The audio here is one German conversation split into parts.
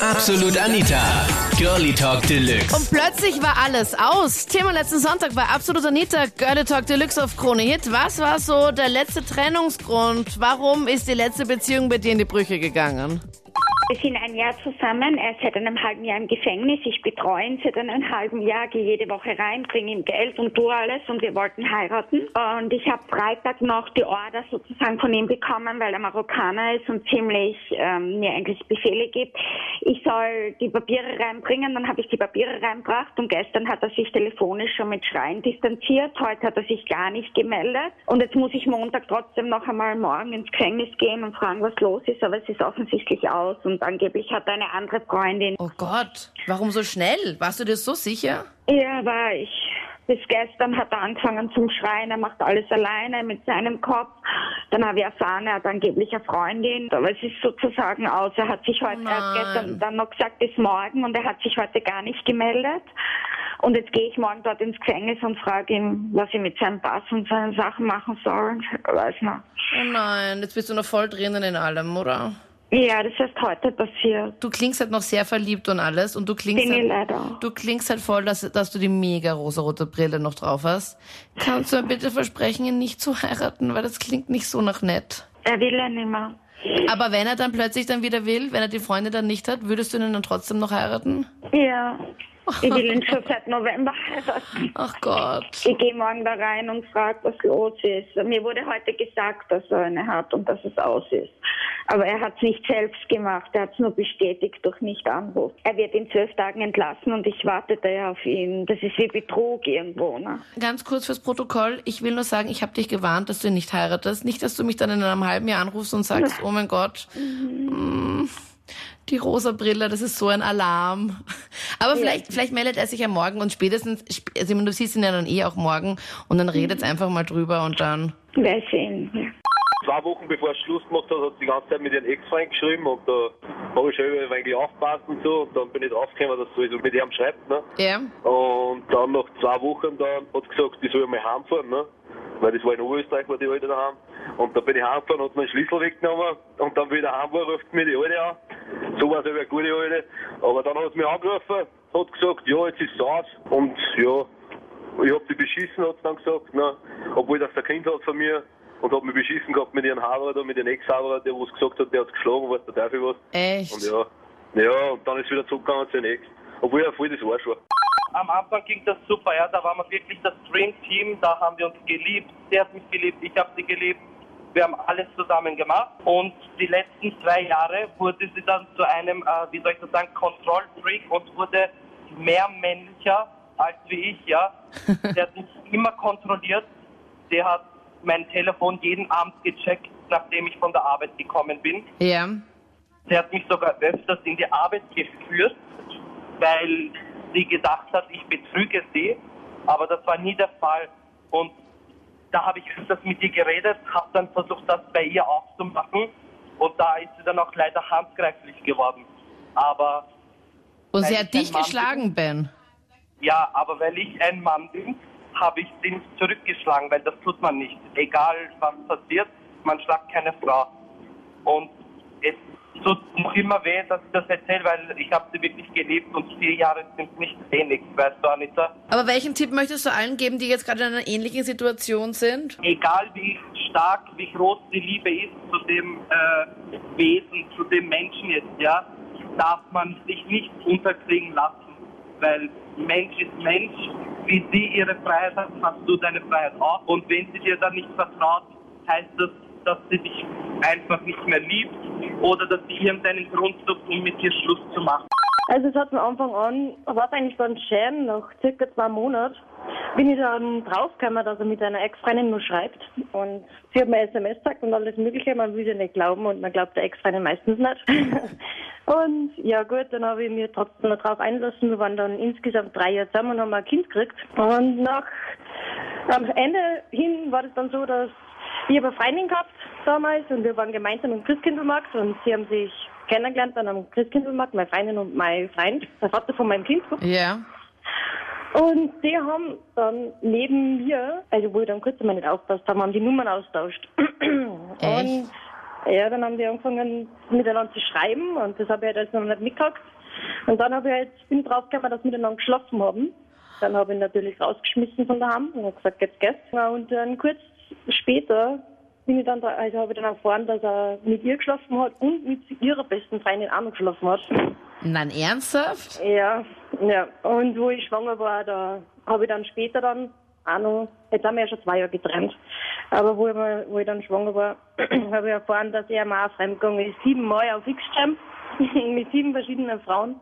Absolut Anita. Girlie Talk Deluxe. Und plötzlich war alles aus. Thema letzten Sonntag war Absolut Anita, Girlie Talk Deluxe auf Krone Hit. Was war so der letzte Trennungsgrund? Warum ist die letzte Beziehung bei dir in die Brüche gegangen? Wir sind ein Jahr zusammen. Er ist seit einem halben Jahr im Gefängnis. Ich betreue ihn seit einem halben Jahr, gehe jede Woche rein, bringe ihm Geld und tue alles und wir wollten heiraten. Und ich habe Freitag noch die Order sozusagen von ihm bekommen, weil er Marokkaner ist und ziemlich ähm, mir eigentlich Befehle gibt. Ich soll die Papiere reinbringen, dann habe ich die Papiere reinbracht und gestern hat er sich telefonisch schon mit Schreien distanziert. Heute hat er sich gar nicht gemeldet. Und jetzt muss ich Montag trotzdem noch einmal morgen ins Gefängnis gehen und fragen, was los ist. Aber es ist offensichtlich aus und angeblich hat er eine andere Freundin. Oh Gott, warum so schnell? Warst du dir so sicher? Ja, war ich. Bis gestern hat er angefangen zum Schreien, er macht alles alleine mit seinem Kopf. Dann habe ich erfahren, er hat angeblich eine Freundin. Aber es ist sozusagen aus. Er hat sich heute, er hat gestern dann noch gesagt, bis morgen und er hat sich heute gar nicht gemeldet. Und jetzt gehe ich morgen dort ins Gefängnis und frage ihn, was ich mit seinem Pass und seinen Sachen machen soll. Weiß noch. Oh nein, jetzt bist du noch voll drinnen in allem, oder? Ja, das ist heute passiert. Du klingst halt noch sehr verliebt und alles und du klingst Bin ich halt, leider du klingst halt voll, dass, dass du die mega rosarote Brille noch drauf hast. Kannst du mir bitte versprechen, ihn nicht zu heiraten, weil das klingt nicht so nach nett. Er will ja nicht mehr. Aber wenn er dann plötzlich dann wieder will, wenn er die Freunde dann nicht hat, würdest du ihn dann trotzdem noch heiraten? Ja. Ich will ihn schon seit November heiraten. Ach Gott. Ich gehe morgen da rein und frage, was los ist. Mir wurde heute gesagt, dass er eine hat und dass es aus ist. Aber er hat es nicht selbst gemacht. Er hat es nur bestätigt durch Nicht-Anruf. Er wird in zwölf Tagen entlassen und ich wartete ja auf ihn. Das ist wie Betrug irgendwo. Ne? Ganz kurz fürs Protokoll. Ich will nur sagen, ich habe dich gewarnt, dass du ihn nicht heiratest. Nicht, dass du mich dann in einem halben Jahr anrufst und sagst, oh mein Gott, mm, die rosa Brille, das ist so ein Alarm. Aber vielleicht, vielleicht meldet er sich ja morgen und spätestens, sp- also ich meine, du siehst ihn ja dann eh auch morgen und dann redet einfach mal drüber und dann. Wer sehen. Ja. Zwei Wochen bevor er Schluss gemacht hat, hat sie die ganze Zeit mit ihrem Ex-Freund geschrieben und da habe ich schon ein wenig aufgepasst und so und dann bin ich draufgekommen, dass sie also mit ihm schreibt. Ne? Ja. Und dann nach zwei Wochen dann hat sie gesagt, ich soll mal heimfahren, ne? Weil das war in Oberösterreich, war die Alte daheim. Und da bin ich heimgefahren, hat mir den Schlüssel weggenommen und dann wieder heim war, ruft mir die Alte an. So war es eine gute Alte. Aber dann hat sie mich angerufen, hat gesagt, ja, jetzt ist es aus und ja, ich hab die beschissen, hat sie dann gesagt, ne? obwohl das ein Kind hat von mir und hab mich beschissen gehabt mit ihrem Haber oder mit ihrem Ex-Haber, der was gesagt hat, der hat geschlagen, weiß der Teufel was. Echt? Und ja, ja, und dann ist wieder zurückgegangen zu den Ex. Obwohl er voll das Arsch war. Am Anfang ging das super, ja, da waren wir wirklich das Dream Team, da haben wir uns geliebt, sie hat mich geliebt, ich habe sie geliebt, wir haben alles zusammen gemacht und die letzten zwei Jahre wurde sie dann zu einem, äh, wie soll ich das sagen, Kontrollfreak und wurde mehr männlicher als wie ich, ja. Sie hat mich immer kontrolliert, sie hat mein Telefon jeden Abend gecheckt, nachdem ich von der Arbeit gekommen bin. Ja. Sie hat mich sogar öfters in die Arbeit geführt, weil sie gedacht hat, ich betrüge sie. Aber das war nie der Fall. Und da habe ich öfters mit ihr geredet, habe dann versucht, das bei ihr aufzumachen. Und da ist sie dann auch leider handgreiflich geworden. Aber Und sie hat ich dich geschlagen, Ben. ja, aber weil ich ein Mann bin, habe ich sie nicht zurückgeschlagen, weil das tut man nicht. Egal was passiert, man schlagt keine Frau. Und es tut noch immer weh, dass ich das erzähle, weil ich habe sie wirklich geliebt und vier Jahre sind nicht wenig, weißt du, Anita. Aber welchen Tipp möchtest du allen geben, die jetzt gerade in einer ähnlichen Situation sind? Egal wie stark, wie groß die Liebe ist zu dem äh, Wesen, zu dem Menschen jetzt, ja, darf man sich nicht unterkriegen lassen. Weil Mensch ist Mensch, wie sie ihre Freiheit hat, hast du deine Freiheit auch. Und wenn sie dir dann nicht vertraut, heißt das, dass sie dich einfach nicht mehr liebt oder dass sie irgendeinen Grund sucht, um mit dir Schluss zu machen. Also es hat von Anfang an, war eigentlich ganz schön, nach circa zwei Monaten bin ich dann draufgekommen, dass er mit einer Ex-Freundin nur schreibt. Und sie hat mir SMS gesagt und alles mögliche, man will ja nicht glauben und man glaubt der Ex-Freundin meistens nicht. und ja gut, dann habe ich mir trotzdem noch drauf einlassen. Wir waren dann insgesamt drei Jahre zusammen und haben ein Kind gekriegt. Und nach am Ende hin war es dann so, dass ich habe eine Freundin gehabt damals und wir waren gemeinsam im Christkindlmarkt und sie haben sich kennengelernt dann am Christkindlmarkt, meine Freundin und mein Freund, der Vater von meinem Kind. Ja. Und die haben dann neben mir, also wo ich dann kurz einmal nicht aufpasst habe, haben die Nummern austauscht. Echt? Und Ja, dann haben die angefangen miteinander zu schreiben und das habe ich halt alles noch nicht mitgekriegt. Und dann habe ich halt, bin draufgekommen, dass wir miteinander geschlafen haben. Dann habe ich natürlich rausgeschmissen von daheim und habe gesagt, jetzt geht's. Und dann kurz später bin ich dann, da, also habe ich dann erfahren, dass er mit ihr geschlafen hat und mit ihrer besten Freundin auch noch geschlafen hat. Nein, ernsthaft? Ja, ja. Und wo ich schwanger war, da habe ich dann später dann auch noch, jetzt haben wir ja schon zwei Jahre getrennt, aber wo ich, mal, wo ich dann schwanger war, habe ich erfahren, dass er mal fremdgegangen ist, siebenmal auf X-Jam mit sieben verschiedenen Frauen.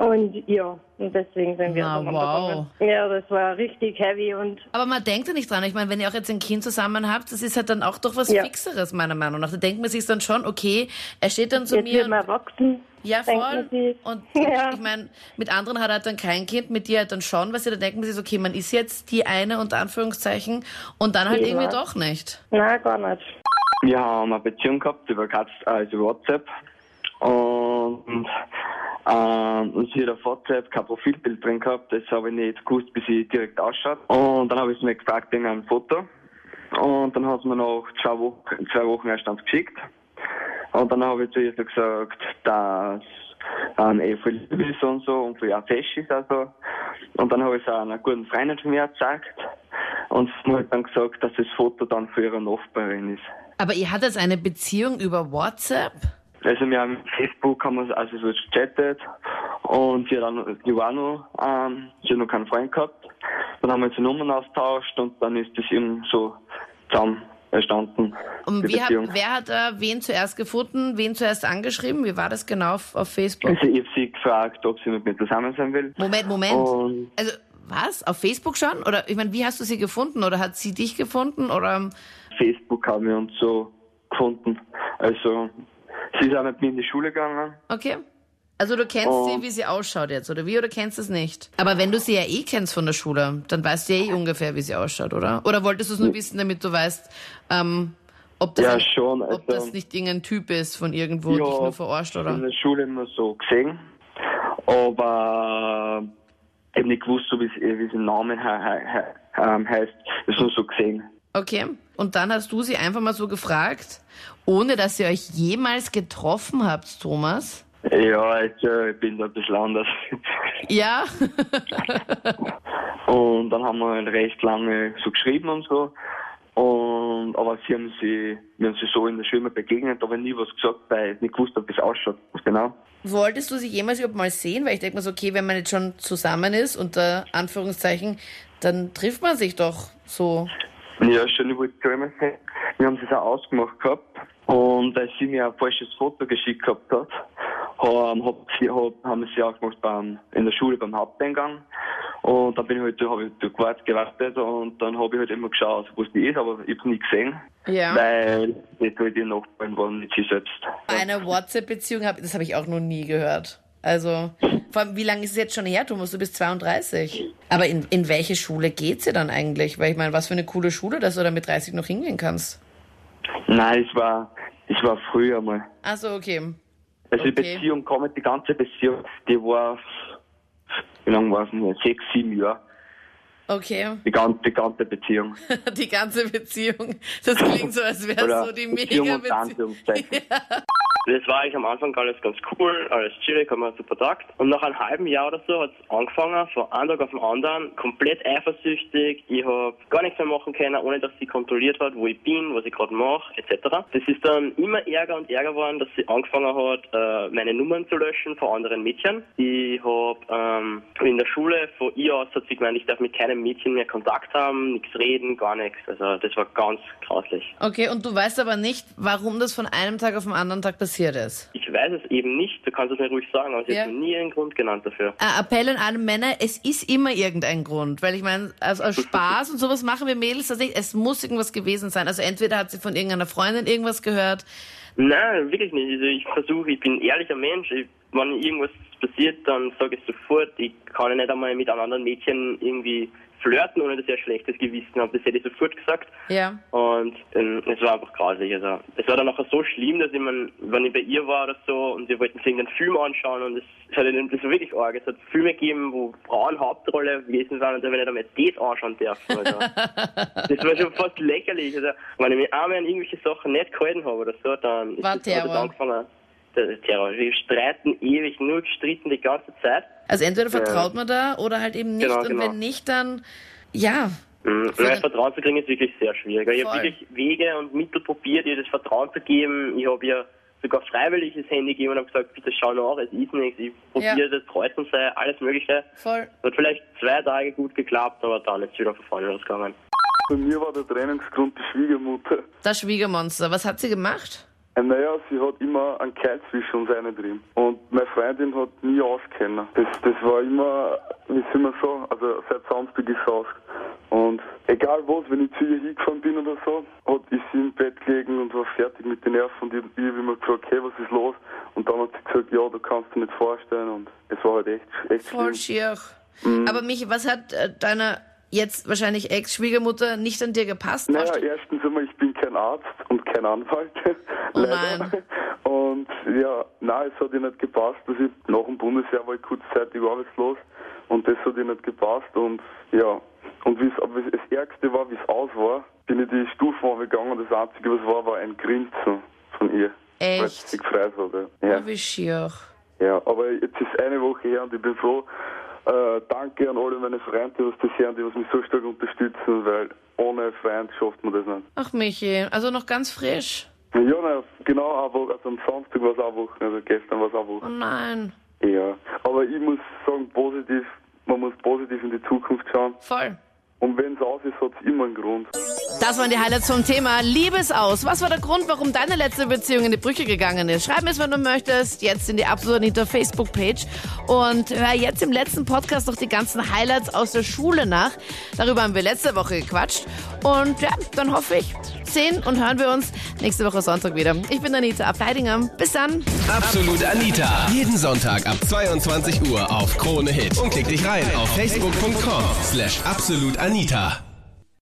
Und ja, und deswegen sind wir Na, wow. Ja, das war richtig heavy und Aber man denkt ja nicht dran. Ich meine, wenn ihr auch jetzt ein Kind zusammen habt, das ist halt dann auch doch was Ja. Fixeres, meiner Meinung nach. Da denkt man sich dann schon, okay, er steht dann zu jetzt mir wird und man erwachsen. Ja, voll. Und Ja. ich meine, mit anderen hat er halt dann kein Kind, mit dir halt dann schon, was sie da denken, sich okay, man ist jetzt die eine unter Anführungszeichen und dann halt Ja. irgendwie doch nicht. Nein, gar nicht. Wir haben eine Beziehung gehabt über, Katz, also WhatsApp. Und, ähm, und sie hat auf WhatsApp kein Profilbild drin gehabt. Das habe ich nicht gewusst, wie sie direkt ausschaut. Und dann habe ich sie mir gefragt wegen einem Foto. Und dann hat sie mir nach zwei Wochen, zwei Wochen erst eins geschickt. Und dann habe ich zu ihr gesagt, dass ähm, eh voll lieb ist und so und voll auch fest ist also. Und dann habe ich es auch einer guten Freundin von mir gezeigt. Und sie hat dann gesagt, dass das Foto dann für ihre Nachbarin ist. Aber ihr hattet eine Beziehung über WhatsApp? Also wir haben Facebook haben wir also so gechattet und sie dann die war noch, ähm, sie hat noch keinen Freund gehabt. Dann haben wir die Nummern austauscht und dann ist das eben so zusammen entstanden. Und hat, Beziehung. wer hat da wen zuerst gefunden, wen zuerst angeschrieben? Wie war das genau auf, auf Facebook? Also ich habe sie gefragt, ob sie mit mir zusammen sein will. Moment, Moment. Und Also, was? Auf Facebook schon? Oder, ich meine, wie hast du sie gefunden? Oder hat sie dich gefunden? Oder, Facebook haben wir uns so gefunden. Also sie ist auch mit mir in die Schule gegangen. okay. Also, du kennst Oh. sie, wie sie ausschaut jetzt, oder wie? Oder kennst du es nicht? Aber wenn du sie ja eh kennst von der Schule, dann weißt du ja eh ungefähr, wie sie ausschaut, oder? Oder wolltest du es nur wissen, damit du weißt, ähm, ob das, Ja, ein, schon. ob Also, das nicht irgendein Typ ist von irgendwo, dich nur verarscht, in oder? der Schule immer so gesehen. Aber ich habe nicht gewusst, so wie sie wie sie im Namen he he he ähm, heißt. Das nur so gesehen. Okay. Und dann hast du sie einfach mal so gefragt, ohne dass ihr euch jemals getroffen habt, Thomas? Ja, also, ich bin da ein bisschen anders. Ja. Und dann haben wir halt recht lange so geschrieben und so. Und, aber sie haben sie, wir haben sie so in der Schule mal begegnet, aber nie was gesagt, weil ich nicht gewusst habe, wie es ausschaut. Genau. Wolltest du sie jemals überhaupt mal sehen? Weil ich denke mir so, okay, wenn man jetzt schon zusammen ist, unter Anführungszeichen, dann trifft man sich doch so. Ja, schon, es immer sehen. Wir haben es auch ausgemacht gehabt. Und weil sie mir ein falsches Foto geschickt gehabt hat, haben, hab sie, hab, haben wir sie ausgemacht beim, in der Schule beim Haupteingang. Und dann bin ich halt, habe ich da gewartet, gewartet und dann habe ich halt immer geschaut, wo sie ist, aber ich habe nie gesehen. Ja. Weil das halt ihr Nachbarn waren, nicht sie selbst. Eine WhatsApp-Beziehung, das habe ich auch noch nie gehört. Also, vor allem, wie lange ist es jetzt schon her, Thomas? Du bist 32. Aber in, in welche Schule geht sie dann eigentlich? Weil ich meine, was für eine coole Schule, dass du da mit 30 noch hingehen kannst. Nein, es war, es war früher mal. Ach so, okay. Also die Okay. Beziehung kam, die ganze Beziehung, die war, wie lange war es denn? Sechs, sieben Jahre. Okay. Die ganze, die ganze Beziehung. Die ganze Beziehung. Das klingt so, als wäre Oder so die Beziehung unter Mega-Beziehung. Anführungszeichen. Das war eigentlich am Anfang alles ganz cool, alles chillig, haben wir super tagt. Und nach einem halben Jahr oder so hat es angefangen, von einem Tag auf den anderen, komplett eifersüchtig. Ich habe gar nichts mehr machen können, ohne dass sie kontrolliert hat, wo ich bin, was ich gerade mache, etc. Das ist dann immer ärger und ärger geworden, dass sie angefangen hat, äh, meine Nummern zu löschen von anderen Mädchen. Ich habe ähm, in der Schule von ihr aus hat sie gemeint, ich darf mit keinem Mädchen mehr Kontakt haben, nichts reden, gar nichts. Also das war ganz grauslich. Okay, und du weißt aber nicht, warum das von einem Tag auf den anderen Tag passiert ist. Ich weiß es eben nicht, du kannst es mir ruhig sagen, aber sie Ja. hat nie einen Grund genannt dafür. Äh, Appell an alle Männer, es ist immer irgendein Grund. Weil ich meine, aus, aus Spaß und sowas machen wir Mädels das nicht. Es muss irgendwas gewesen sein. Also entweder hat sie von irgendeiner Freundin irgendwas gehört. Nein, wirklich nicht. Also ich versuche, ich bin ein ehrlicher Mensch. Ich, wenn irgendwas passiert, dann sage ich sofort. Ich kann ja nicht einmal mit einem anderen Mädchen irgendwie flirten, ohne dass ich ein schlechtes Gewissen habe. Das hätte ich sofort gesagt. Ja. Und ähm, es war einfach grausig. Also, es war dann nachher so schlimm, dass ich, mein, wenn ich bei ihr war oder so und wir wollten sich irgendeinen Film anschauen und es, es hat, das war wirklich arg. Es hat Filme gegeben, wo Frauen Hauptrolle gewesen waren und da wenn ich dann mal das anschauen dürfen. Also, das war schon fast lächerlich. Also, wenn ich mich einmal an irgendwelche Sachen nicht gehalten habe oder so, dann ist War das hat das angefangen. Der Terror. Wir streiten ewig, nur gestritten die ganze Zeit. Also entweder vertraut man da oder halt eben nicht. Genau, und genau. wenn nicht, dann ja. Mhm. Nein, Vertrauen zu kriegen ist wirklich sehr schwierig. Ich habe wirklich Wege und Mittel probiert, ihr das Vertrauen zu geben. Ich habe ihr sogar freiwillig das Handy gegeben und habe gesagt, bitte schau nach, es ist nichts. Ich probiere das treu zu sein, alles Mögliche. Voll. Hat vielleicht zwei Tage gut geklappt, aber dann ist es wieder von vorne losgegangen. Bei mir war der Trennungsgrund die Schwiegermutter. Das Schwiegermonster. Was hat sie gemacht? Äh, Naja, sie hat immer einen Keil zwischen uns drin. Und meine Freundin hat nie auskennen. Das, das war immer, wie soll man sagen, also seit Samstag ist aus. Und egal was, wenn ich zu ihr hingefahren bin oder so, hat ist sie im Bett gelegen und war fertig mit den Nerven. Und ich, ich habe immer gefragt, hey, was ist los? Und dann hat sie gesagt, ja, du kannst dir nicht vorstellen. Und es war halt echt, echt Voll schier. Aber Michi, was hat äh, deiner jetzt wahrscheinlich Ex-Schwiegermutter nicht an dir gepasst? Naja, erstens einmal, ich bin kein Arzt und kein Anwalt. Oh leider. nein. Und ja, nein, es hat ihr nicht gepasst. dass ich nach dem Bundesjahr war ich kurzzeitig arbeitslos und das hat ihr nicht gepasst. Und ja, und wie's, aber das Ärgste war, wie es aus war, bin ich die Stufen gegangen und das Einzige, was war, war ein Grinsen von ihr. Weil Echt? sie sich gefreut hat. Ja. Wie schier. ja, aber jetzt ist eine Woche her und ich bin froh. Äh, danke an alle meine Freunde, was das hören, die was mich so stark unterstützen, weil ohne Freund schafft man das nicht. Ach Michi, also noch ganz frisch. Ja, na, genau, Woche, also am Samstag war es eine Woche, also gestern war es eine Oh Woche. nein. Ja, aber ich muss sagen, positiv, man muss positiv in die Zukunft schauen. Voll. Und wenn es aus ist, hat es immer einen Grund. Das waren die Highlights vom Thema Liebesaus. Was war der Grund, warum deine letzte Beziehung in die Brüche gegangen ist? Schreib mir es, wenn du möchtest, jetzt in die Absolut Anita Facebook-Page. Und hör jetzt im letzten Podcast noch die ganzen Highlights aus der Schule nach. Darüber haben wir letzte Woche gequatscht. Und ja, dann hoffe ich, sehen und hören wir uns nächste Woche Sonntag wieder. Ich bin Anita Ableidinger. Bis dann. Absolut Anita. Jeden Sonntag ab 22 Uhr auf Krone Hit. Und klick dich rein auf facebook.com slash absolutanita.